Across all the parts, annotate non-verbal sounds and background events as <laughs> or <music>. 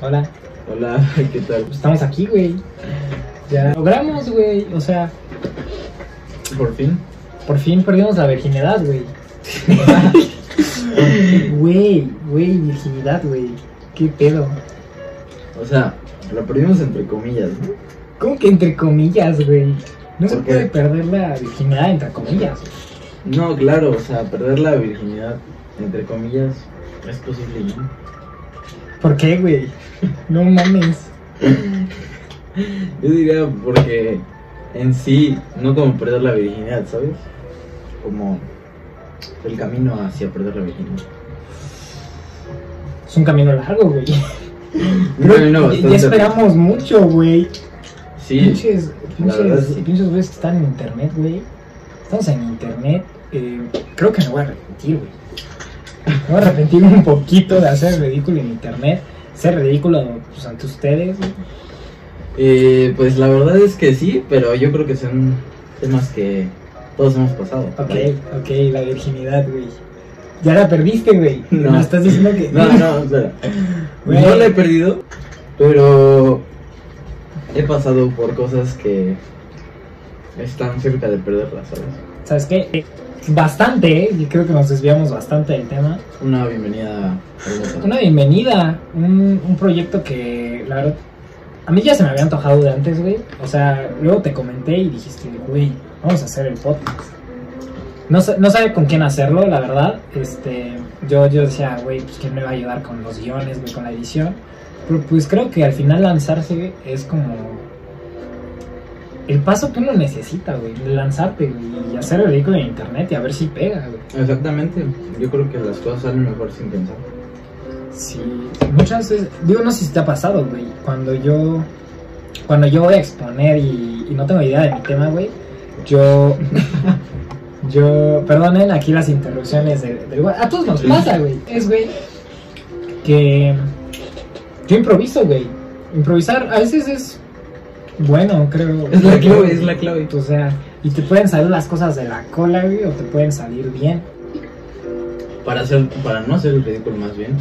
Hola. Hola, <laughs> ¿qué tal? Estamos aquí, güey. Ya logramos, güey. O sea, Por fin. por fin perdimos la virginidad, güey. <laughs> Güey, güey, virginidad, güey. ¿Qué pedo? O sea, lo perdimos entre comillas, ¿no? ¿Cómo que entre comillas, güey? No se puede perder la virginidad entre comillas. No, claro, o sea, perder la virginidad, entre comillas, es posible, ¿no? ¿Por qué, güey? <laughs> No mames. Yo diría porque en sí, no como perder la virginidad, ¿sabes? Como el camino hacia perder la virginidad. Es un camino largo, güey. <laughs> Un camino Ya- esperamos mucho, güey. Sí, Pinches, sí. pinches güeyes que están en internet, güey. Estamos en internet. eh, creo que me voy a arrepentir, güey. Me voy a arrepentir un poquito de hacer ridículo en internet. Ser ridículo pues, ante ustedes. Eh, pues la verdad es que sí, pero yo creo que son temas que todos hemos pasado. Ok, ok, la virginidad, güey. Ya la perdiste, güey. <laughs> No. Me estás diciendo que. No, no, espera. Güey. No la he perdido, pero he pasado por cosas que están cerca de perderla, ¿sabes? ¿Sabes qué? Bastante, ¿eh? Y creo que nos desviamos bastante del tema. Una bienvenida. Una bienvenida, un, un proyecto que, la verdad, a mí ya se me había antojado de antes, güey. O sea, luego te comenté y dijiste, güey, vamos a hacer el podcast. No, no sabe con quién hacerlo, la verdad. Este, yo, yo decía, güey, pues quién me va a ayudar con los guiones, güey, con la edición. Pero pues creo que al final lanzarse es como el paso que uno necesita, güey. Lanzarte güey, y hacer el ridículo en internet y a ver si pega, güey. Exactamente. Yo creo que las cosas salen mejor sin pensar. Sí, muchas veces, digo, no sé si te ha pasado, güey, cuando yo, cuando yo voy a exponer y, y no tengo idea de mi tema, güey, yo, <laughs> yo, perdonen aquí las interrupciones del, del a todos nos pasa, güey, es, güey, que yo improviso, güey, improvisar a veces es bueno, creo. Es la clave, es la clave. O sea, y te pueden salir las cosas de la cola, güey, o te pueden salir bien. Para, hacer, para no hacer el ridículo más bien.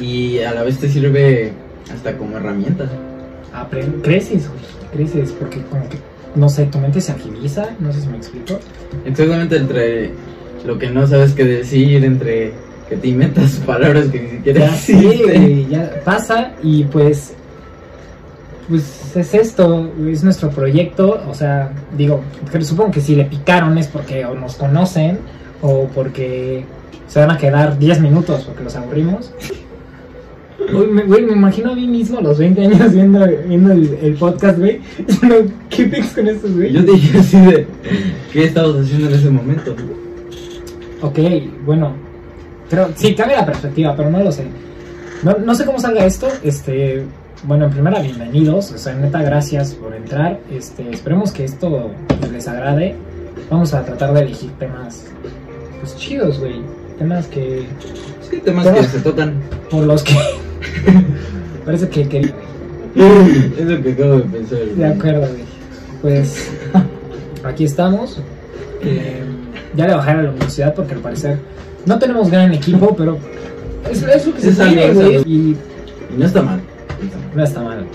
Y a la vez te sirve hasta como herramienta. Apren- creces, güey, creces, porque como que, no sé, tu mente se agiliza, no sé si me explico. Exactamente entre lo que no sabes qué decir, entre que te inventas <laughs> palabras que ni siquiera Ya sí, existen. ya pasa y pues, pues es esto, es nuestro proyecto, o sea, digo, supongo que si le picaron es porque o nos conocen o porque se van a quedar 10 minutos porque los aburrimos. Uy, me, güey, me imagino a mí mismo a los 20 años viendo, viendo el, el podcast, güey. <laughs> ¿Qué pics con estos, güey? Yo te dije así de, ¿qué estabas haciendo en ese momento? Ok, bueno. Pero sí, cambia la perspectiva, pero no lo sé. No, no sé cómo salga esto. Este, bueno, en primera, bienvenidos. O sea, neta, gracias por entrar. Este, esperemos que esto les agrade. Vamos a tratar de elegir temas, pues chidos, güey. Temas que, Sí, temas Temas- que se tocan. por los que. <laughs> parece que, que. <laughs> Es lo que acabo de pensar. De acuerdo, güey. Pues <laughs> aquí estamos. Eh, ya le bajaré a la universidad porque al parecer no tenemos gran equipo, pero es, es lo que se Es es güey. Y Y no está mal. No está mal.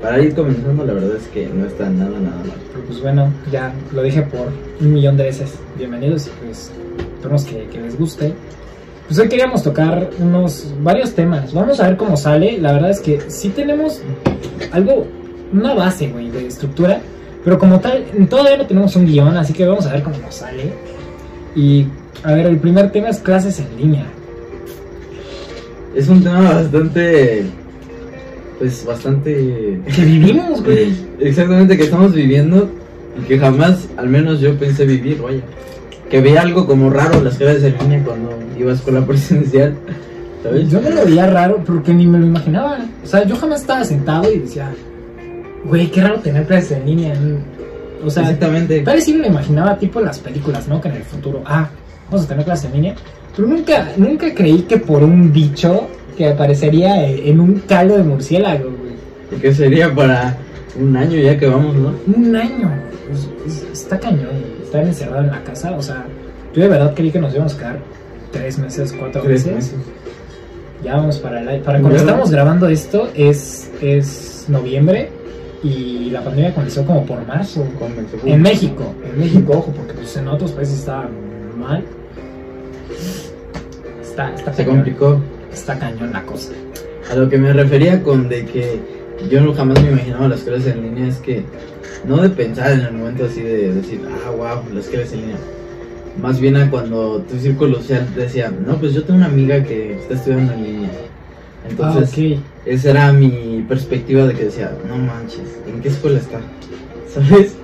Para ir comenzando, la verdad es que no está nada, nada mal. Pero pues bueno, ya lo dije por un millón de veces. Bienvenidos y pues esperemos que, que les guste. Pues hoy queríamos tocar unos varios temas. Vamos a ver cómo sale. La verdad es que sí tenemos algo, una base, güey, de estructura. Pero como tal, todavía no tenemos un guion, así que vamos a ver cómo nos sale. Y a ver, el primer tema es clases en línea. Es un tema bastante. Pues bastante. Que vivimos, güey. Exactamente, que estamos viviendo y que jamás, al menos yo pensé vivir, vaya. Que veía algo como raro las clases en línea cuando iba a escuela presencial, ¿sabes? Yo me lo veía raro porque ni me lo imaginaba. O sea, yo jamás estaba sentado y decía, güey, qué raro tener clases en línea. O sea, Exactamente. tal vez sí me lo imaginaba tipo las películas, ¿no? Que en el futuro, ah, vamos a tener clases en línea. Pero nunca, nunca creí que por un bicho que aparecería en un caldo de murciélago, güey. Que sería para un año ya que vamos, ¿no? Un año. Es- es- está cañón, güey. Estar encerrado en la casa. O sea, yo de verdad creí que nos íbamos a quedar tres meses, cuatro Tres meses. meses. Ya vamos para el Para cuando Ya. estamos grabando esto es, es noviembre y la pandemia comenzó como por marzo. Comenzó. En México, en México, ojo, porque pues en otros países está mal. Está, está Se complicó. Está cañón la cosa. A lo que me refería con de que yo jamás me imaginaba las clases en línea es que no de pensar en el momento así de decir, ah, wow, las clases en línea. Más bien a cuando tu círculo social decía, no, pues yo tengo una amiga que está estudiando en línea. Entonces, ah, esa era mi perspectiva de que decía, no manches, ¿en qué escuela está? <laughs> ¿Sabes?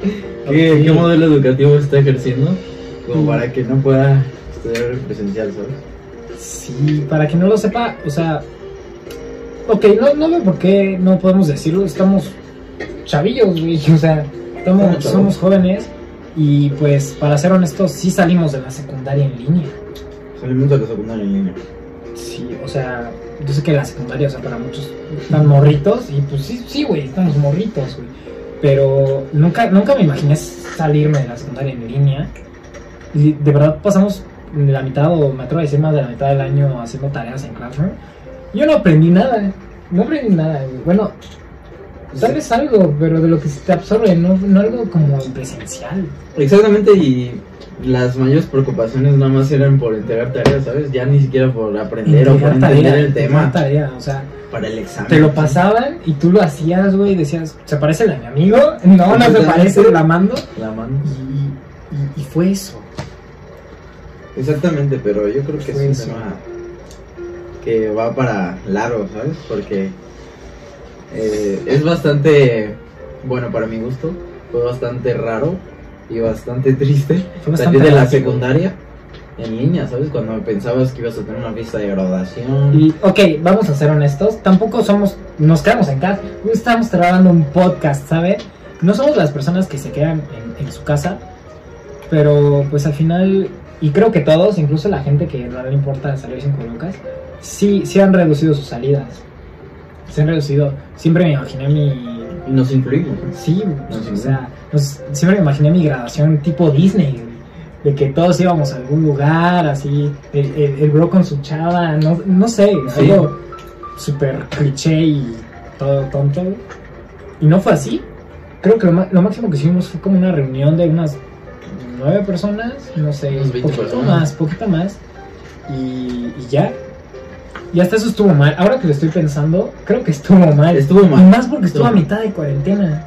¿Qué, qué modelo educativo está ejerciendo? Como Mm. para que no pueda estudiar en presencial, ¿sabes? Sí, para que no lo sepa, o sea, ok, no, no veo por qué no podemos decirlo, estamos chavillos, güey, <laughs> o sea, estamos, somos jóvenes y pues para ser honestos, sí salimos de la secundaria en línea. Salimos de la secundaria en línea. Sí, o sea, yo sé que la secundaria, o sea, para muchos están morritos y pues sí, sí, güey, estamos morritos, güey. Pero nunca, nunca me imaginé salirme de la secundaria en línea. Y de verdad pasamos la mitad, o me atrevo a decir más de la mitad del año haciendo tareas en Classroom. Yo no aprendí nada, no aprendí nada, güey. Bueno, tal vez algo, pero de lo que se te absorbe, no, no algo como presencial. Exactamente, y las mayores preocupaciones nada más eran por entregar tareas, ¿sabes? Ya ni siquiera por aprender o por Entregar entender tarea, el entregar tema tarea, o sea, para el examen. Te lo pasaban y tú lo hacías, güey, y decías, ¿se parece el de mi amigo? <laughs> No, no se parece, la mando. La mano. Y, y- y fue eso. Exactamente, pero yo creo que es un tema que va para largo, ¿sabes? Porque eh, es bastante, bueno, para mi gusto, fue bastante raro y bastante triste Fue salir bastante de la secundaria en línea, ¿sabes? Cuando pensabas que ibas a tener una fiesta de graduación. Y, ok, vamos a ser honestos, tampoco somos, nos quedamos en casa, estamos grabando un podcast, ¿sabes? No somos las personas que se quedan en, en su casa, pero pues al final, y creo que todos, incluso la gente que no le importa salir sin cubrebocas, sí, sí han reducido sus salidas. Se han reducido. Siempre me imaginé mi, nos incluimos. Sí, o sea, nos- siempre me imaginé mi graduación tipo Disney, de que todos íbamos a algún lugar, así, el, el, el bro con su chava, no, no sé, Sí. algo súper cliché y todo tonto. güey. Y no fue así. Creo que lo, lo máximo que hicimos fue como una reunión de unas nueve personas, no sé, Unas 20 poquito personas. más, poquito más, y, y ya. Y hasta eso estuvo mal. Ahora que lo estoy pensando, creo que estuvo mal. Estuvo Y mal. más porque estuvo a mitad de cuarentena.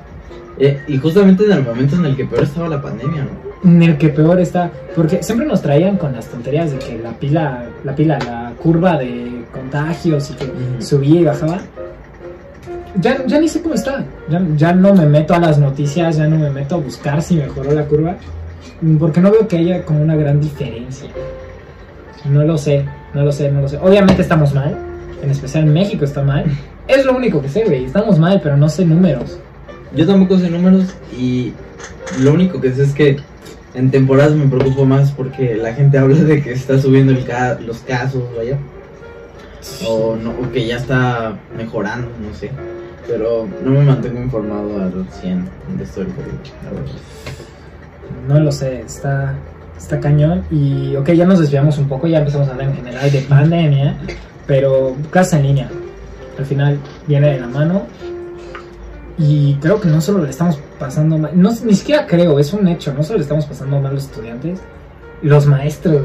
Eh, y justamente en el momento en el que peor estaba la pandemia, ¿no? En el que peor está. Porque siempre nos traían con las tonterías de que la pila, la pila, la curva de contagios y que subía y bajaba. Ya, ya ni sé cómo está. Ya, ya no me meto a las noticias, ya no me meto a buscar si mejoró la curva. Porque no veo que haya como una gran diferencia. No lo sé, no lo sé, no lo sé. Obviamente estamos mal. En especial México está mal. Es lo único que sé, güey. Estamos mal, pero no sé números. Yo tampoco sé números y lo único que sé es que en temporadas me preocupo más porque la gente habla de que está subiendo el ca- los casos, vaya, o, no, o que ya está mejorando, no sé. Pero no me mantengo informado al 100 de esto del COVID. No lo sé, está, está cañón. Y ok, ya nos desviamos un poco, ya empezamos a hablar en general de pandemia, pero clase en línea. Al final viene de la mano. Y creo que no solo le estamos pasando mal, no, ni siquiera creo, es un hecho, no solo le estamos pasando mal los estudiantes, los maestros.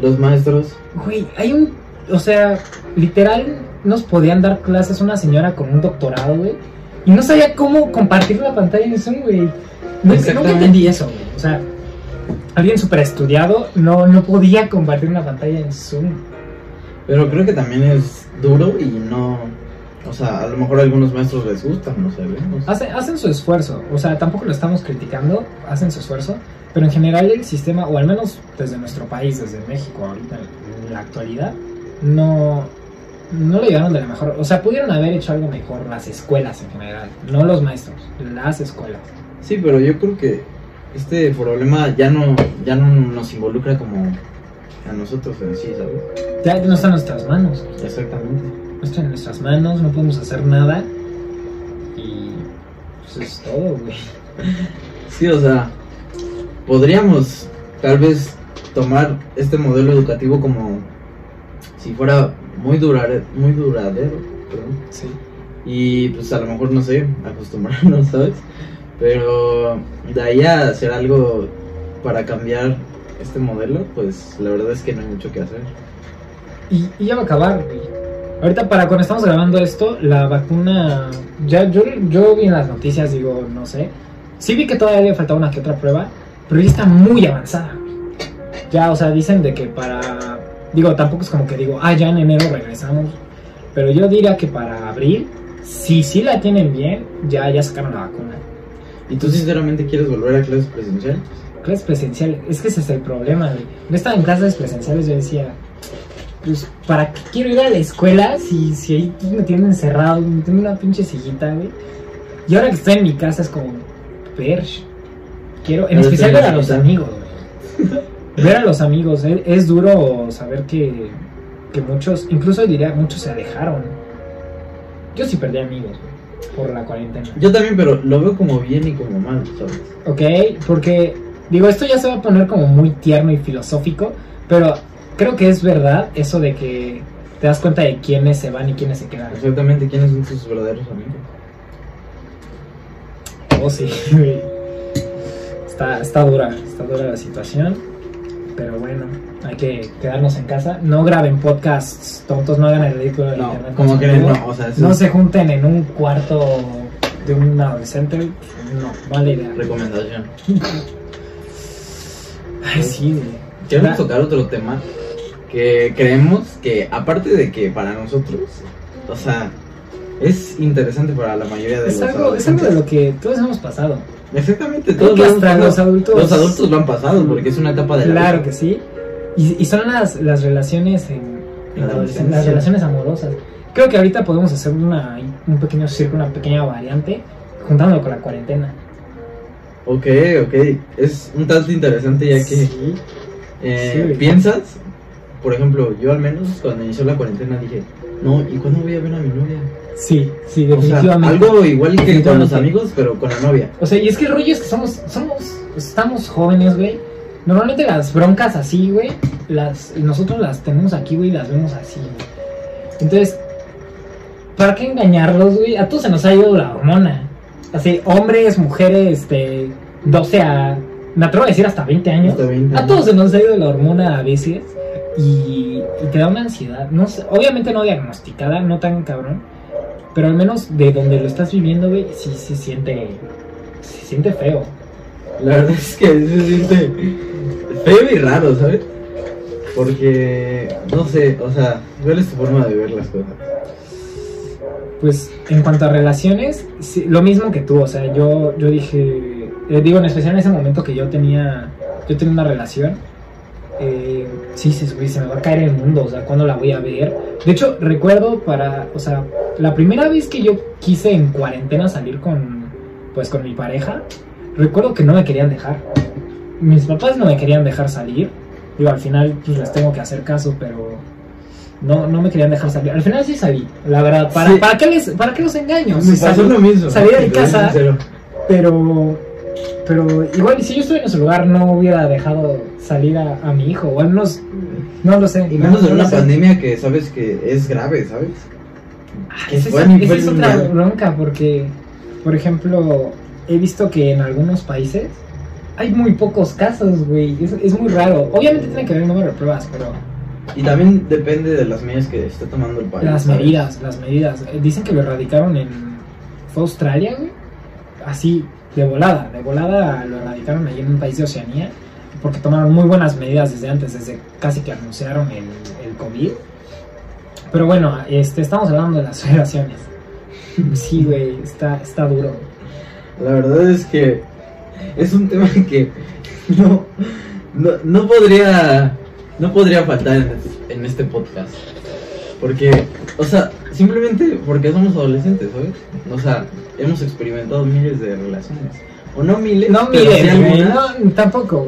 Los maestros, Güey, hay un, o sea, literal nos podían dar clases una señora con un doctorado, güey, y no sabía cómo compartir la pantalla en Zoom, güey. Nunca Exactamente. entendí eso, güey. O sea, alguien súper estudiado no, no podía compartir una pantalla en Zoom. pero creo que también es duro y no, o sea, a lo mejor a algunos maestros les gusta, no sé, ¿no? Hacen, hacen su esfuerzo, o sea, tampoco lo estamos criticando, hacen su esfuerzo, pero en general el sistema, o al menos desde nuestro país, desde México, ahorita en la actualidad, no, no lo llevaron de la mejor. O sea, pudieron haber hecho algo mejor las escuelas en general, no los maestros, las escuelas. Sí, pero yo creo que este problema ya no, ya no nos involucra como a nosotros en sí, ¿sabes? Ya no está en nuestras manos, Exactamente. no está en nuestras manos, no podemos hacer nada. Y pues es todo, güey. Sí, o sea, podríamos tal vez tomar este modelo educativo como si fuera muy, durare- muy duradero. perdón. Sí. Y pues a lo mejor, no sé, acostumbrarnos, <laughs> ¿sabes? Pero de ahí a hacer algo para cambiar este modelo, pues la verdad es que no hay mucho que hacer. Y, y ya va a acabar, güey. Ahorita para cuando estamos grabando esto, la vacuna, ya yo, yo vi en las noticias, digo, no sé. Sí vi que todavía le faltaba una que otra prueba, pero ya está muy avanzada. Ya, o sea, dicen de que para, digo, tampoco es como que digo, ah, ya en enero regresamos. Pero yo diría que para abril, si sí la tienen bien, ya, ya sacaron la vacuna. ¿Y tú sinceramente quieres volver a clases presenciales? Clases presenciales, es que ese es el problema, güey. Yo estaba en clases presenciales, yo decía, pues, ¿para qué quiero ir a la escuela si, si ahí me tienen encerrado, me tienen una pinche sillita, güey? Y ahora que estoy en mi casa es como, ver, quiero, en especial ver a los amigos, güey. <laughs> Ver a los amigos, eh, es duro saber que, que muchos, incluso diría, muchos se alejaron. Yo sí perdí amigos, güey, por la cuarentena. Yo también, pero lo veo como bien y como mal, ¿sabes? Ok, porque digo, esto ya se va a poner como muy tierno y filosófico, pero creo que es verdad eso de que te das cuenta de quiénes se van y quiénes se quedan. Exactamente quiénes son tus verdaderos amigos. Oh, sí. Está, está dura, está dura la situación, pero bueno, hay que quedarnos en casa. No graben podcasts tontos, no hagan el ridículo de No, internet. como no, o sea, eso No es se junten en un cuarto de un adolescente, no, vale idea. recomendación. <laughs> Ay, sí, güey. Da- tocar otro tema que creemos que, aparte de que para nosotros, o sea, es interesante para la mayoría de Es los algo, es algo de lo que todos hemos pasado. Exactamente, Creo todos que hasta los adultos. Los adultos lo han pasado porque es una etapa de la Claro vida. que sí. Y, y son las, las relaciones en, en La la adolescencia, adolescencia. las relaciones amorosas. Creo que ahorita podemos hacer una, un pequeño círculo, una pequeña variante, juntándolo con la cuarentena. Ok, ok, es un tanto interesante ya que Sí, eh, Sí, piensas, por ejemplo, yo al menos cuando inició la cuarentena dije, no, ¿y cuándo voy a ver a mi novia? sí, sí, O sea, definitivamente. algo igual que con los Definitivamente. amigos, pero con la novia. O sea, y es que el rollo es que somos, somos, estamos jóvenes, güey. Normalmente las broncas así, güey, las, nosotros las tenemos aquí, güey, y las vemos así, güey. Entonces, ¿para qué engañarlos, güey? A todos se nos ha ido la hormona. Así, hombres, mujeres, este, 12 a, me atrevo a decir hasta 20 años. Hasta 20 A todos se nos ha ido la hormona a veces y, y te da una ansiedad. No sé, obviamente no diagnosticada, no tan cabrón, pero al menos de donde lo estás viviendo, güey, sí se siente, se siente feo. La verdad es que se siente feo y raro, ¿sabes? Porque, no sé, o sea, ¿cuál es tu forma de ver las cosas? Pues en cuanto a relaciones, sí, lo mismo que tú, o sea, yo, yo dije, eh, digo, en especial en ese momento que yo tenía, yo tenía una relación, eh, sí, güey, se me va a caer el mundo, o sea, ¿cuándo la voy a ver? De hecho, recuerdo para, o sea, la primera vez que yo quise en cuarentena salir con, pues con mi pareja, recuerdo que no me querían dejar. Mis papás no me querían dejar salir, digo, al final, pues les tengo que hacer caso, pero... No, no me querían dejar salir. Al final sí salí, la verdad. ¿Para, Sí. ¿para, qué, les, ¿para qué los engaño? Me Sí pasó salí, lo mismo. salí de casa. pero, pero igual, si yo estuviera en ese lugar, no hubiera dejado salir a, a mi hijo. O al menos, no lo sé. Y no- menos no en lo una sé. pandemia que sabes que es grave, ¿sabes? Ah, que esa es, esa es otra bronca, porque, por ejemplo, he visto que en algunos países hay muy pocos casos, güey. Es, es muy raro. Obviamente tiene que haber un número de pruebas, pero Y también depende de las medidas que esté tomando el país. las ¿sabes? medidas, las medidas. Eh, Dicen que lo erradicaron en. ¿Fue Australia, güey? Así, de volada. De volada lo erradicaron ahí en un país de Oceanía. Porque tomaron muy buenas medidas desde antes, desde casi que anunciaron el, el COVID. Pero bueno, este, estamos hablando de las <laughs> relaciones. Sí, güey, está, está duro. La verdad es que es un tema <laughs> que no, no, no podría no podría faltar en, en este podcast. Porque, o sea, simplemente porque somos adolescentes, ¿sabes? O sea, hemos experimentado miles de relaciones. O no miles, No pero sí miles, güey. algunas No, tampoco,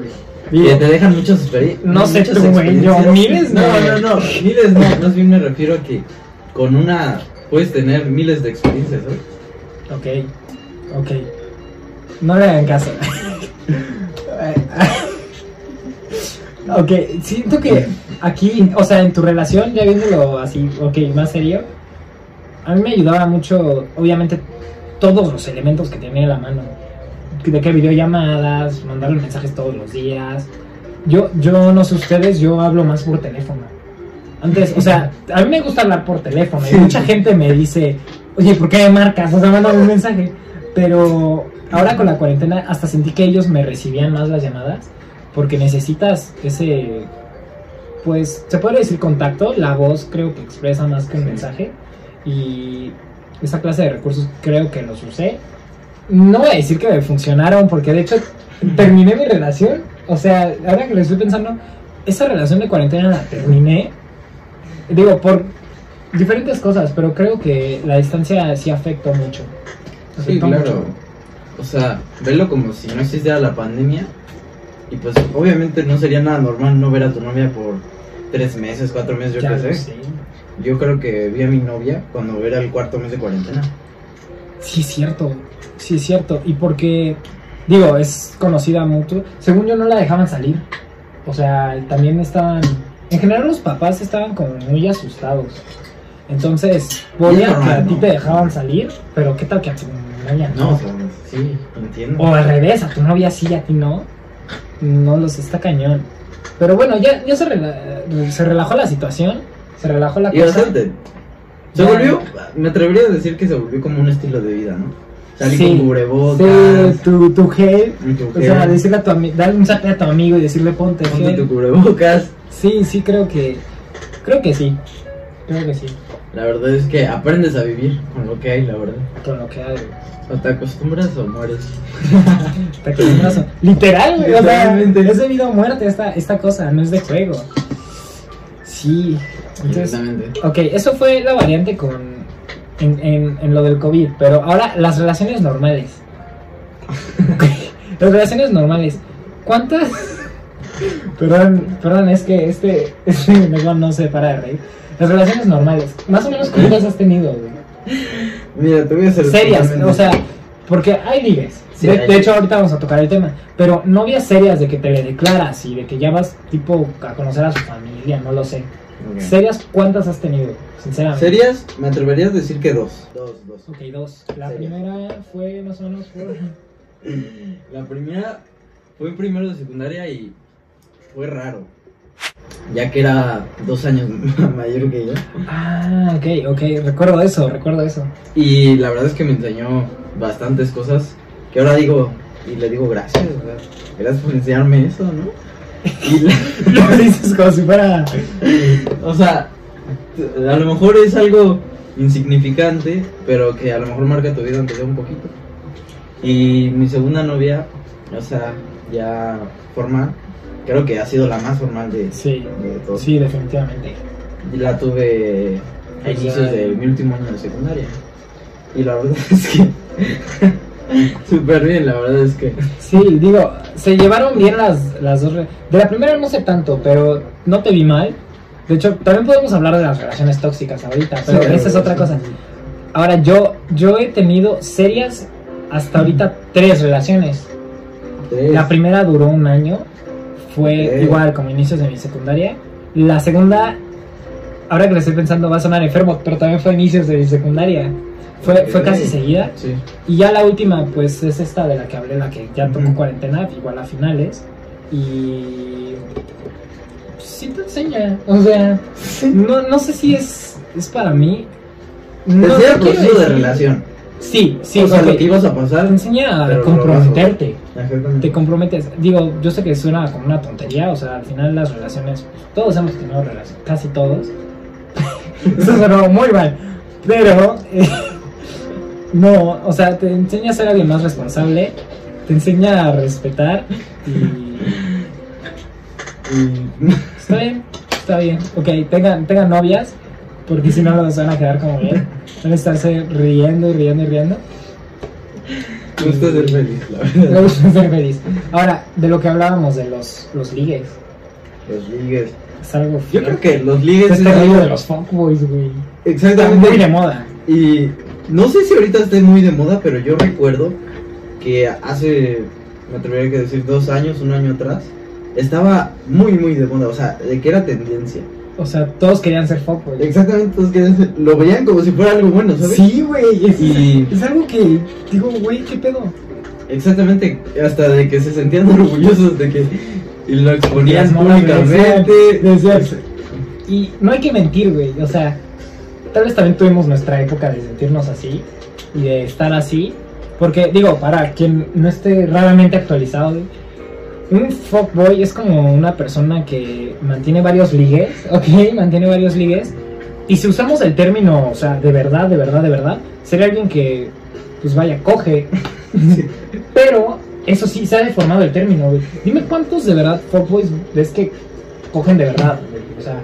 güey. que te dejan muchas experiencias. No sé tú, güey, yo, miles no. no. No, no, miles no. Más bien me refiero a que con una puedes tener miles de experiencias, ¿sabes? Ok, ok. No le hagan caso. Ok, siento que aquí, o sea, en tu relación, ya viéndolo así, ok, más serio, a mí me ayudaba mucho, obviamente, todos los elementos que tenía a la mano. De que videollamadas, mandarle mensajes todos los días. Yo, yo no sé ustedes, yo hablo más por teléfono. Antes, o sea, a mí me gusta hablar por teléfono y mucha gente me dice, oye, ¿por qué me marcas? O sea, mándame un mensaje. Pero ahora con la cuarentena hasta sentí que ellos me recibían más las llamadas porque necesitas ese, pues, se puede decir contacto, la voz creo que expresa más que un Sí. mensaje y esa clase de recursos creo que los usé. No voy a decir que me funcionaron porque de hecho terminé mi relación, o sea, ahora que lo estoy pensando, esa relación de cuarentena la terminé, digo, por diferentes cosas, pero creo que la distancia sí afectó mucho. Sí, claro. mucho. O sea, verlo como si no existiera la pandemia. Y pues obviamente no sería nada normal no ver a tu novia por tres meses, cuatro meses, yo qué sé. Yo creo que vi a mi novia cuando era el cuarto mes de cuarentena. Sí, es cierto. Sí, es cierto. Y porque, digo, es conocida mucho. Según yo, no la dejaban salir. O sea, también estaban. En general, los papás estaban como muy asustados. Entonces, podía normal, que a ti te dejaban salir, pero ¿qué tal que a tu novia No, o sea, sí, entiendo. O al revés, a tu novia sí, a ti no. No los está cañón. Pero bueno, ya, ya se, rela- se relajó la situación. Se relajó la Y cosa. bastante. Se Ya. volvió, me atrevería a decir que se volvió como un estilo de vida, ¿no? Salir Sí, con cubrebocas, Sí, tu, tu gel. tu O sea, gel, decirle a tu darle un zape a tu amigo y decirle ponte ponte gel. tu cubrebocas. Sí, sí, creo que. Creo que sí. Creo que sí. La verdad es que aprendes a vivir con lo que hay, la verdad. Con lo que hay. O te acostumbras o mueres. <laughs> Te acostumbras a- Literal, güey. O sea, es de vida o muerte esta, esta cosa, no es de juego. Sí. Entonces, Exactamente. ok, eso fue la variante con. En, en, en lo del COVID. Pero ahora, las relaciones normales. <laughs> Las relaciones normales. ¿Cuántas? <laughs> perdón, perdón, es que este. Este mejor no se para de reír. Las relaciones normales. Más o menos, ¿cuántas <laughs> has tenido, güey? Mira, te voy a hacer serias, o sea, porque hay ligues. Sí, de, hay de ligues. hecho, ahorita vamos a tocar el tema. Pero novias serias de que te le declaras y de que ya vas, tipo, a conocer a su familia, no lo sé. Serias, ¿cuántas has tenido? Sinceramente. Serias, me atrevería a decir que dos. Dos, dos. Ok, dos. La Serias. primera fue más o menos por. <laughs> La primera fue en primero de secundaria y fue raro. Ya que era dos años <laughs> mayor que yo. Ah, ok, ok. Recuerdo eso, recuerdo eso. Y la verdad es que me enseñó bastantes cosas que ahora digo y le digo gracias. gracias por enseñarme eso, ¿no? Y <laughs> Lo dices como si fuera. o sea, a lo mejor es algo insignificante, pero que a lo mejor marca tu vida aunque sea un poquito. Y mi segunda novia, o sea, ya formal, creo que ha sido la más formal de, Sí, de todos. sí, definitivamente. La tuve a Pues inicios de mi último año de secundaria. Y la verdad es que <laughs> súper bien, la verdad es que Sí, digo, se llevaron bien las, las dos. re- De la primera no sé tanto, pero no te vi mal. De hecho, también podemos hablar de las relaciones tóxicas ahorita, pero Sí, esa es otra cosa. Ahora, yo, yo he tenido serias hasta ahorita tres relaciones. Tres. La primera duró un año, fue igual como inicios de mi secundaria. La segunda, ahora que lo estoy pensando, va a sonar enfermo, pero también fue inicios de mi secundaria. Fue, fue casi seguida. Sí. Y ya la última, pues es esta de la que hablé, la que ya tocó Ujú. cuarentena, igual a finales. Y. pues, sí te enseña. O sea, no, no sé si es, es para mí. No, el no quiero de relación. Sí, sí, o sea, lo que ibas a pasar. Te enseña a comprometerte. Te comprometes. Digo, yo sé que suena como una tontería, o sea, al final las relaciones, todos hemos tenido relaciones, casi todos. <laughs> Eso sonó muy mal. Pero, eh, no, o sea, te enseña a ser alguien más responsable, te enseña a respetar y Y- <laughs> está bien, está bien. Ok, tengan, tengan novias, porque si no los van a quedar como bien. Van a estarse riendo y riendo y riendo. Me gusta ser feliz, la <laughs> Me verdad. gusta ser feliz. Ahora, de lo que hablábamos de los, los ligues, Los ligues. es algo Yo creo que los ligues es rollo algo- de los fuckboys, güey. Está Exactamente. muy de moda. Y no sé si ahorita esté muy de moda, pero yo recuerdo que hace, me atrevería a decir, dos años, un año atrás, estaba muy, muy de moda, o sea, de que era tendencia. O sea, todos querían ser fuckboy. Exactamente, todos querían ser- lo veían como si fuera algo bueno, ¿sabes? Sí, güey. Es, Y- es algo que digo, güey, ¿qué pedo? Exactamente, hasta de que se sentían <laughs> orgullosos de que y lo exponían públicamente. decían- decían- Y no hay que mentir, güey. O sea, tal vez también tuvimos nuestra época de sentirnos así y de estar así. Porque, digo, para quien no esté raramente actualizado, güey, un fuckboy es como una persona que mantiene varios ligues, <laughs> ¿ok? Mantiene varios ligues. Y si usamos el término, o sea, de verdad, de verdad, de verdad, sería alguien que, pues vaya, coge. <laughs> Pero, eso sí, se ha deformado el término, güey. Dime cuántos de verdad fuckboys ves que cogen de verdad, güey. O sea,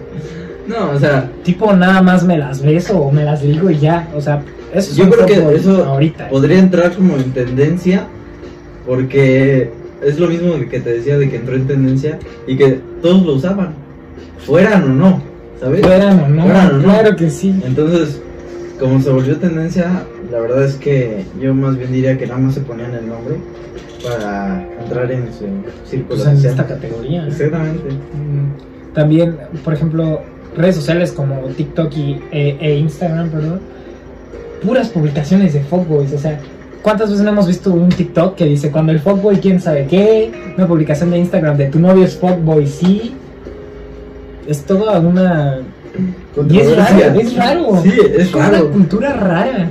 No, o sea, tipo nada más me las beso o me las ligo y ya. O sea, eso es yo creo que eso ahorita. podría entrar como en tendencia porque es lo mismo que te decía de que entró en tendencia y que todos lo usaban, fueran o no, ¿sabes? Fueran o no, Fueran o no. claro que sí. Entonces, como se volvió tendencia, la verdad es que yo más bien diría que nada más se ponían el nombre para entrar en su círculo Pues en social. esta categoría. Exactamente. Mm, También, por ejemplo, redes sociales como TikTok y, e, e Instagram, perdón, puras publicaciones de fuckboys. O sea, ¿cuántas veces no hemos visto un TikTok que dice cuando el fuckboy quién sabe qué? Una publicación de Instagram de tu novio es fuckboy, sí. Es toda una. Y es raro, es raro. Sí, es Es como una raro. cultura rara.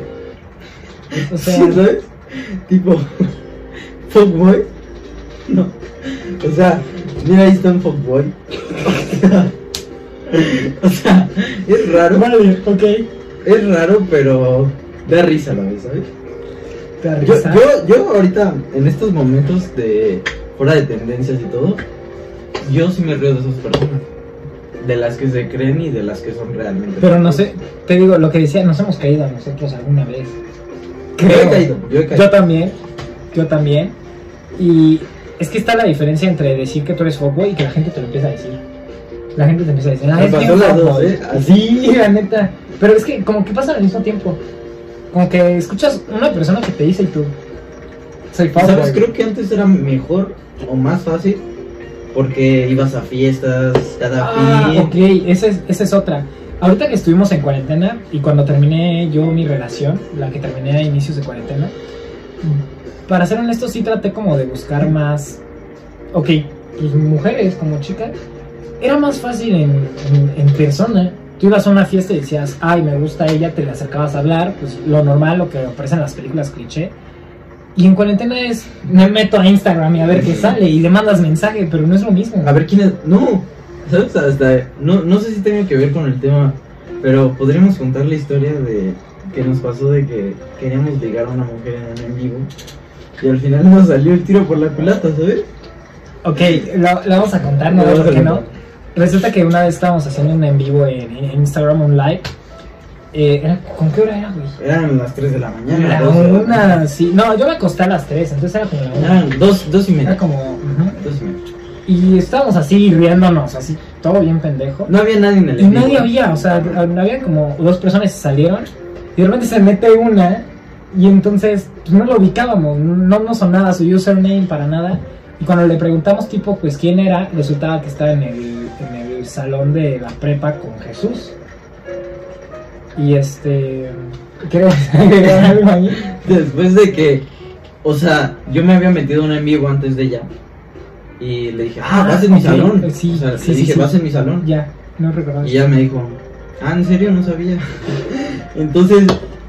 O sea, Sí, <laughs> ¿sabes? Tipo, <laughs> fuckboy. No. O sea, mira, ahí está un fuckboy. <laughs> o sea, es raro. vale, ok. Es raro, pero da risa a la vez, ¿sabes? Yo, yo, yo ahorita, en estos momentos de fuera de tendencias y todo, yo sí me río de esas personas. De las que se creen y de las que son realmente. Pero no sé, te digo, lo que decía, nos hemos caído a nosotros alguna vez. Yo he caído, yo he caído. Yo también, yo también. Y es que está la diferencia entre decir que tú eres fuckboy y que la gente te lo empieza a decir. La gente te empieza a decir, ah, es fuckboy". ¿eh? Sí, la neta. Pero es que como que pasa al mismo tiempo. Como que escuchas una persona que te dice y tú, soy. ¿Sabes? Creo que antes era mejor o más fácil porque ibas a fiestas cada Ah, fin. ok, esa es, esa es otra. Ahorita que estuvimos en cuarentena y cuando terminé yo mi relación, la que terminé a inicios de cuarentena, para ser honesto sí traté como de buscar más, ok, pues mujeres como chicas, era más fácil en, en, en persona. Tú ibas a una fiesta y decías, ay, me gusta ella, te le acercabas a hablar, pues lo normal, lo que aparece en las películas cliché. Y en cuarentena es, me meto a Instagram y a ver qué sale y le mandas mensaje, pero no es lo mismo. A ver quién es. No, ¿sabes? Hasta. No, no sé si tenga que ver con el tema, pero podríamos contar la historia de que nos pasó de que queríamos ligar a una mujer en un en vivo y al final nos salió el tiro por la culata, ¿sabes? Ok, lo, lo vamos a contar, no Lo vamos ¿por a qué no? Resulta que una vez estábamos haciendo un en vivo en, en Instagram, un live. Eh, era- ¿Con qué hora era, güey? Eran las 3 de la mañana. Era una, sí. No, yo me acosté a las 3, entonces era como la una. Eran dos, dos y media. Era como. ujú. Dos y media. Y estábamos así riéndonos, así, todo bien pendejo. No había nadie en el Y vivo. nadie había, o sea, había como dos personas que salieron. Y de repente se mete una. Y entonces, pues no lo ubicábamos, no nos sonaba su username para nada. Y cuando le preguntamos, tipo, pues quién era, resultaba que estaba en el, el salón de la prepa con Jesús. Y este. ¿Quieres <laughs> agregar algo ahí? Después de que, o sea, yo me había metido una en vivo antes de ella. Y le dije, ah, Ah, vas en mi ok, salón. sí, o sea, sí, le sí, dije, sí. vas en mi salón. Ya, no recordaba. Y ella me dijo, ah, ¿en serio? No sabía. <laughs> Entonces,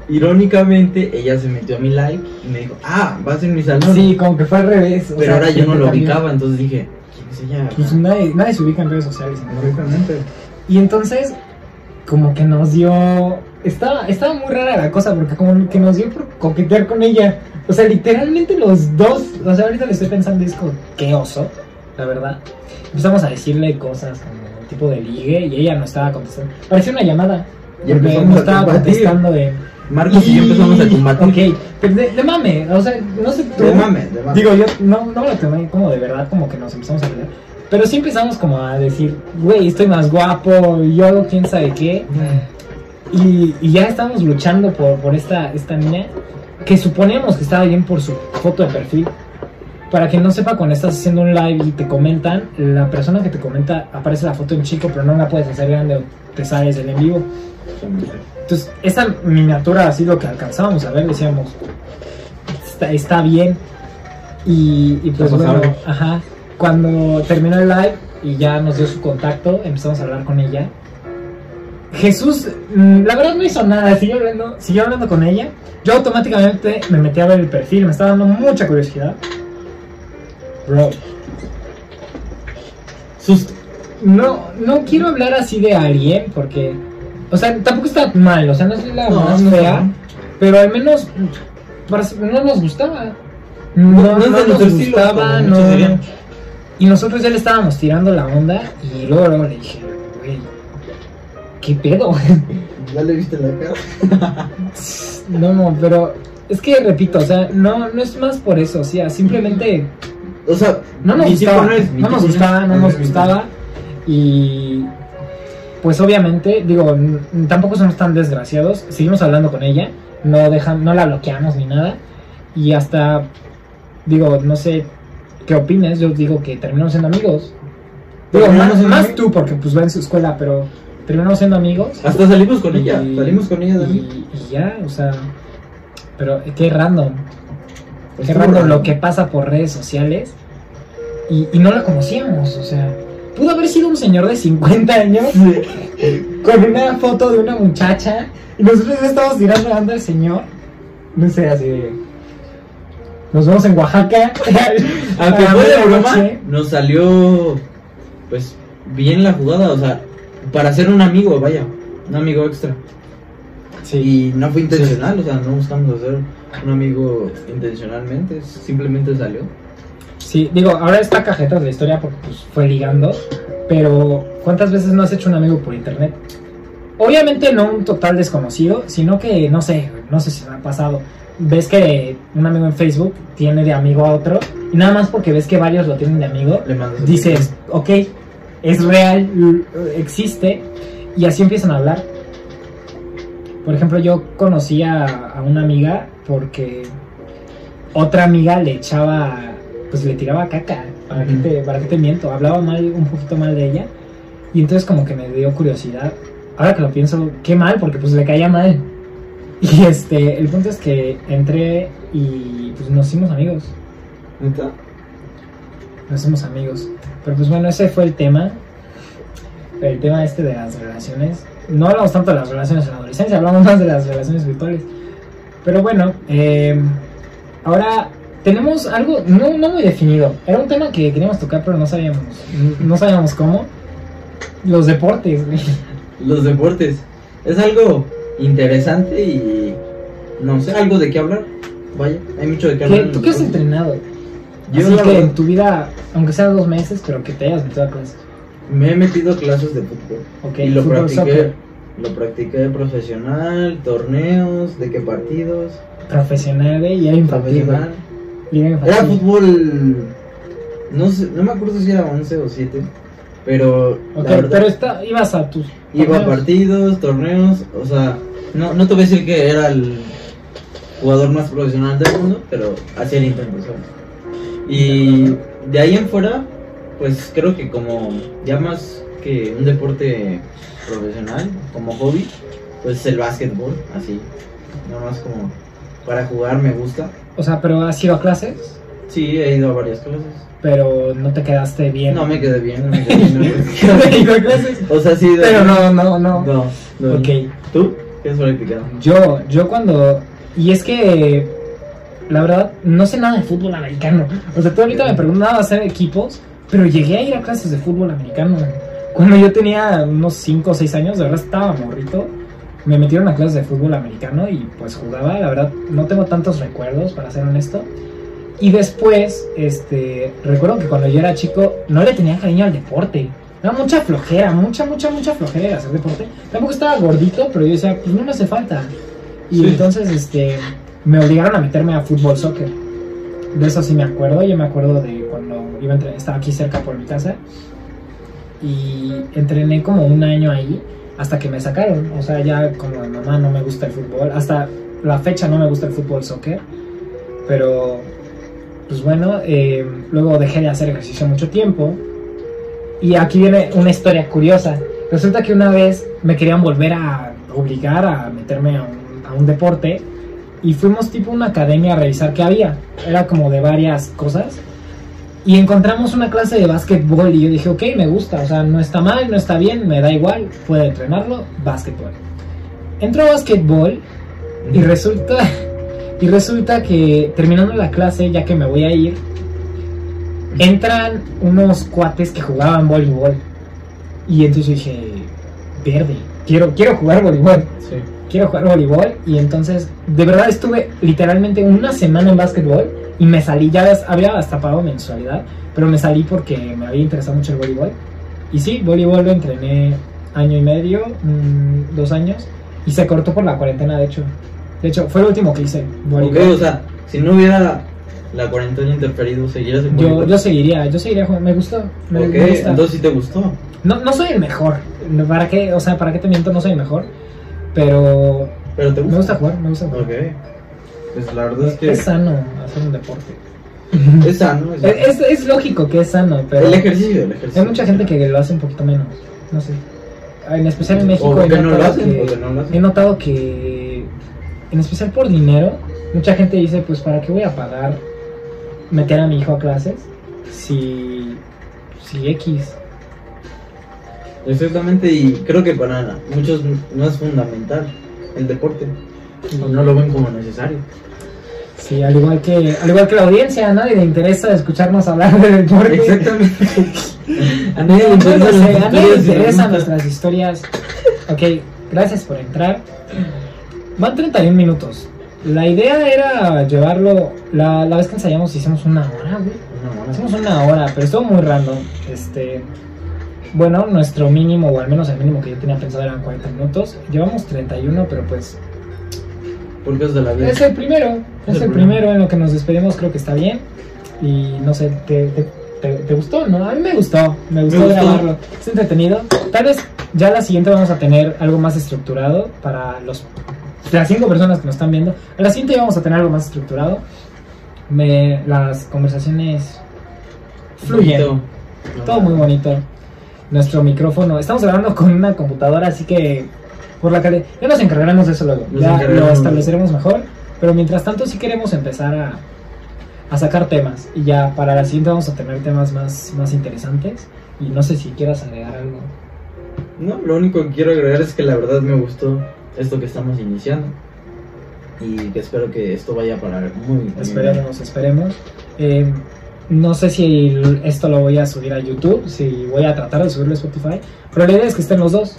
irónicamente, ella se metió a mi live y me dijo, ah, vas en mi salón. Sí, como que fue al revés. o Pero sea, ahora yo no lo ubicaba, entonces dije, ¿quién es ella? Pues nadie, nadie se ubica en redes sociales. ¿no? Correctamente. Y entonces, como que nos dio. Estaba, estaba muy rara la cosa, porque como que nos dio por coquetear con ella. O sea, literalmente los dos. O sea, ahorita le estoy pensando, es como, qué oso, la verdad. Empezamos a decirle cosas como tipo de ligue, y ella no estaba contestando. Parecía una llamada. Y Porque empezamos no estaba contestando de. Marcos y yo empezamos a combatir. Ok, pero de, de mame, o sea, no sé tú. De mame, de mame. Digo, yo no, no me lo tomé como de verdad, como que nos empezamos a pelear. Pero sí empezamos como a decir, güey, estoy más guapo, yo quién sabe qué. Y, y ya estábamos luchando por, por esta, esta niña que suponemos que estaba bien por su foto de perfil. para quien no sepa, cuando estás haciendo un live y te comentan, la persona que te comenta aparece la foto en chico, pero no la puedes hacer grande o te sales del en vivo. Entonces, esta miniatura así lo que alcanzábamos a ver, decíamos, está, está bien. Y, y pues bueno, ajá, cuando terminó el live y ya nos dio su contacto, empezamos a hablar con ella. Jesús, mm, la verdad no hizo nada, siguió hablando, siguió hablando con ella. Yo automáticamente me metí a ver el perfil, me estaba dando mucha curiosidad. Bro, Susto. no, no quiero hablar así de alguien porque, o sea, tampoco está mal, o sea, no es la No, más no, fea, no. pero al menos no nos gustaba. No, No, no, no es de nos estilo, gustaba, no. Y nosotros ya le estábamos tirando la onda y luego, luego le dije, güey, ¿qué pedo? <laughs> ¿Ya le viste la cara? <laughs> no, no, pero es que repito, o sea, no, no es más por eso, o sea, simplemente O sea, no nos gustaba, no nos gustaba, no nos gustaba y pues obviamente, digo, tampoco somos tan desgraciados, seguimos hablando con ella, no dejan, no la bloqueamos ni nada y hasta digo, no sé qué opines, yo digo que terminamos siendo amigos. Digo, más, más tú porque pues va en su escuela, pero terminamos siendo amigos. Hasta salimos con ella. Salimos con ella también. y, y ya, o sea, pero qué random. Pues Qué random lo que pasa por redes sociales y, y no la conocíamos, o sea, pudo haber sido un señor de 50 años con una foto de una muchacha y nosotros ya estábamos tirando la onda al señor. No sé, así de. Nos vemos en Oaxaca. <laughs> Aunque fue de broma, nos salió pues bien la jugada, o sea, para ser un amigo, vaya, un amigo extra. Sí. Y no fue intencional, o sea, no buscamos hacer un amigo intencionalmente, simplemente salió. Sí, digo, ahora está cajeta de la historia porque pues, fue ligando, pero ¿cuántas veces no has hecho un amigo por internet? Obviamente no un total desconocido, sino que, no sé, no sé si me ha pasado. Ves que un amigo en Facebook tiene de amigo a otro, y nada más porque ves que varios lo tienen de amigo, Le dices, ok, es real, existe, y así empiezan a hablar. Por ejemplo, yo conocí a, a una amiga porque otra amiga le echaba, pues le tiraba caca, para, que Ujú. te, para que te miento, hablaba mal, un poquito mal de ella, y entonces como que me dio curiosidad. Ahora que lo pienso, qué mal, porque pues le caía mal. <laughs> Y este, el punto es que entré y pues nos hicimos amigos ¿Neta? nos hacemos amigos. Pero pues bueno, ese fue el tema. El tema este de las relaciones. No hablamos tanto de las relaciones en la adolescencia, hablamos más de las relaciones virtuales. Pero bueno, eh, ahora tenemos algo no, no muy definido. Era un tema que queríamos tocar, pero no sabíamos, no sabíamos cómo. Los deportes, güey. Los deportes. Es algo interesante y no sé, algo de qué hablar. Vaya, hay mucho de qué hablar. ¿Qué- en ¿Tú qué has entrenado? Yo Así que verdad, en tu vida, aunque sea dos meses, pero que te hayas metido a clases. me he metido a clases de fútbol. Ok, y lo fútbol, practiqué. soccer. Lo practiqué profesional, torneos, de qué partidos, Profesional, güey, y era infantil. profesional. Era fútbol, no sé, no me acuerdo si era 11 o 7, pero Ok, verdad, pero está, ibas a tus. iba a partidos, torneos, o sea, no, no te voy a decir que era el jugador más profesional del mundo, pero hacía el intento. Y de ahí en fuera, pues creo que como ya más que un deporte profesional, como hobby, pues el básquetbol, así, nada más como para jugar me gusta. O sea, pero has ido a clases, Sí, he ido a varias clases. pero no te quedaste bien. No me quedé bien, no me <laughs> quedé bien. No he ido a clases. o sea, sí. Pero no, no, no. No, no. Ok. ¿Tú? ¿Qué has practicado? Yo, yo cuando. Y es que. La verdad, no sé nada de fútbol americano. O sea, tú ahorita me preguntabas hacer equipos, pero llegué a ir a clases de fútbol americano. Cuando yo tenía unos 5 o 6 años, de verdad estaba morrito. Me metieron a clases de fútbol americano y pues jugaba. La verdad, no tengo tantos recuerdos, para ser honesto. Y después, este, recuerdo que cuando yo era chico, no le tenía cariño al deporte. Era mucha flojera, mucha, mucha, mucha flojera hacer deporte. Tampoco estaba gordito, pero yo decía, pues no me hace falta. Y Sí. entonces, este, me obligaron a meterme a fútbol soccer. De eso sí me acuerdo. Yo me acuerdo de cuando iba a entrenar, estaba aquí cerca por mi casa. Y entrené como un año ahí hasta que me sacaron. O sea, ya como mamá no me gusta el fútbol. Hasta la fecha no me gusta el fútbol soccer. Pero pues bueno, eh, luego dejé de hacer ejercicio mucho tiempo. Y aquí viene una historia curiosa. Resulta que una vez me querían volver a obligar a meterme a un, deporte y fuimos tipo una academia a revisar qué había. Era como de varias cosas. Y encontramos una clase de básquetbol y yo dije, ok, me gusta, o sea, no está mal, no está bien, me da igual, puedo entrenarlo, básquetbol. Entro a básquetbol y resulta, <laughs> y resulta que terminando la clase, ya que me voy a ir, entran unos cuates que jugaban voleibol. Y entonces dije, verde, quiero, quiero jugar voleibol Sí. quiero jugar voleibol y entonces de verdad estuve literalmente una semana en básquetbol y me salí, ya había hasta pagado mensualidad, pero me salí porque me había interesado mucho el voleibol. Y sí, voleibol lo entrené año y medio, mm, dos años, y se cortó por la cuarentena, de hecho. De hecho, fue lo último que hice, voleibol. Ok, o sea, si no hubiera la cuarentena interferido, ¿seguirías en yo, yo seguiría, yo seguiría jugando, me gustó. Me, Ok, me gusta. entonces sí te gustó. No, no soy el mejor, ¿para qué? O sea, ¿para qué te miento? No soy el mejor, pero Pero te gusta. me gusta jugar, me gusta jugar. Ok. Pues la verdad es que Es sano hacer un deporte. <laughs> es sano. Es, sano. Es, es lógico que es sano, pero el ejercicio, el ejercicio. hay mucha gente que lo hace un poquito menos. No sé. En especial en México O he que no lo notado hacen, que- o que no lo hacen. he notado que, en especial por dinero, mucha gente dice, pues ¿para qué voy a pagar meter a mi hijo a clases si, si X? Exactamente, y creo que para muchos no es fundamental el deporte. No lo ven como necesario. Sí, al igual que, al igual que la audiencia, a nadie le interesa escucharnos hablar <laughs> de deporte. Exactamente. A nadie le interesa, las a nadie le preguntas. nuestras historias. Ok, gracias por entrar. Van 31 minutos. La idea era llevarlo. La, la vez que ensayamos hicimos una hora, güey. No, no, Hicimos una hora, pero estuvo muy random. Este. Bueno, nuestro mínimo, o al menos el mínimo que yo tenía pensado eran 40 minutos. Llevamos 31, pero pues. Cosas de la vida. Es el primero. Es el primero en lo que nos despedimos, creo que está bien. Y no sé, ¿te, te, te, te gustó? ¿No? A mí me gustó. Me gustó, gustó. grabarlo. Es entretenido. Tal vez ya la siguiente vamos a tener algo más estructurado para los las cinco personas que nos están viendo. A la siguiente vamos a tener algo más estructurado. Me, las conversaciones fluyen. Bonito. Todo muy bonito. Nuestro micrófono. Estamos grabando con una computadora, así que por la calidad. Ya nos encargaremos de eso luego. Nos ya lo estableceremos mejor. Pero mientras tanto, sí queremos empezar a, a sacar temas. Y ya para la siguiente vamos a tener temas más, más interesantes. Y no sé si quieras agregar algo. No, lo único que quiero agregar es que la verdad me gustó esto que estamos iniciando. Y que espero que esto vaya para muy muy Esperemos, esperemos. Eh, no sé si esto lo voy a subir a YouTube, si voy a tratar de subirlo a Spotify, pero la idea es que estén los dos.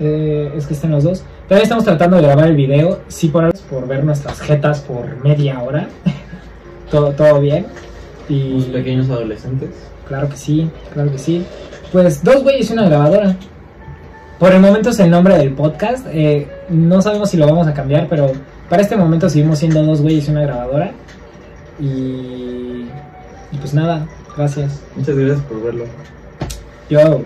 Eh, es que estén los dos. También estamos tratando de grabar el video, sí por, por ver nuestras jetas por media hora. <laughs> todo, todo bien. Y Unos pequeños adolescentes. claro que sí, claro que sí. Pues dos güeyes y una grabadora. Por el momento es el nombre del podcast. eh, no sabemos si lo vamos a cambiar, pero para este momento seguimos siendo dos güeyes y una grabadora. Y, y pues nada, gracias. Muchas gracias por verlo. Yo.